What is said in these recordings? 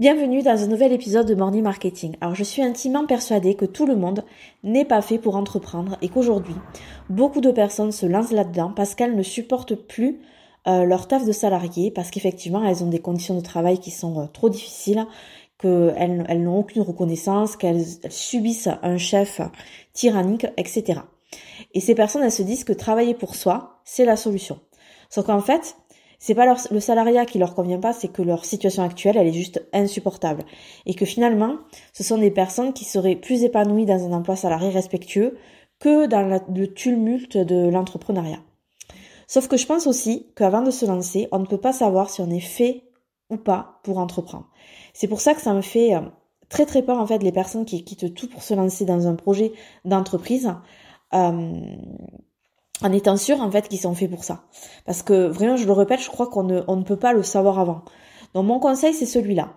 Bienvenue dans un nouvel épisode de Morning Marketing. Alors je suis intimement persuadée que tout le monde n'est pas fait pour entreprendre et qu'aujourd'hui, beaucoup de personnes se lancent là-dedans parce qu'elles ne supportent plus euh, leur taf de salarié, parce qu'effectivement elles ont des conditions de travail qui sont euh, trop difficiles, qu'elles elles, n'ont aucune reconnaissance, qu'elles subissent un chef tyrannique, etc. Et ces personnes, elles se disent que travailler pour soi, c'est la solution. Sauf qu'en fait, c'est pas le salariat qui leur convient pas, c'est que leur situation actuelle, elle est juste insupportable. Et que finalement, ce sont des personnes qui seraient plus épanouies dans un emploi salarié respectueux que dans le tumulte de l'entrepreneuriat. Sauf que je pense aussi qu'avant de se lancer, on ne peut pas savoir si on est fait ou pas pour entreprendre. C'est pour ça que ça me fait euh, très très peur en fait les personnes qui quittent tout pour se lancer dans un projet d'entreprise. Euh, en étant sûr en fait qu'ils sont faits pour ça. Parce que vraiment, je le répète, je crois qu'on ne, peut pas le savoir avant. Donc mon conseil, c'est celui-là.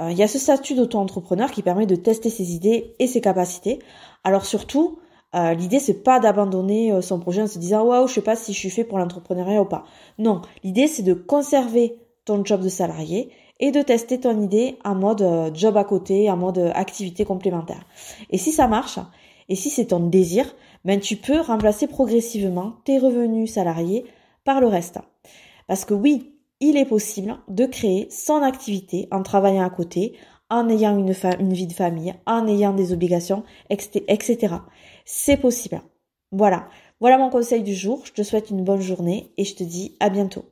Euh, il y a ce statut d'auto-entrepreneur qui permet de tester ses idées et ses capacités. Alors surtout, euh, l'idée c'est pas d'abandonner euh, son projet en se disant waouh, je sais pas si je suis fait pour l'entrepreneuriat ou pas. Non, l'idée c'est de conserver ton job de salarié et de tester ton idée en mode job à côté, en mode activité complémentaire. Et si ça marche, et si c'est ton désir, ben tu peux remplacer progressivement tes revenus salariés par le reste. Parce que oui, il est possible de créer son activité en travaillant à côté, en ayant une, une vie de famille, en ayant des obligations, etc. C'est possible. Voilà. Voilà mon conseil du jour. Je te souhaite une bonne journée et je te dis à bientôt.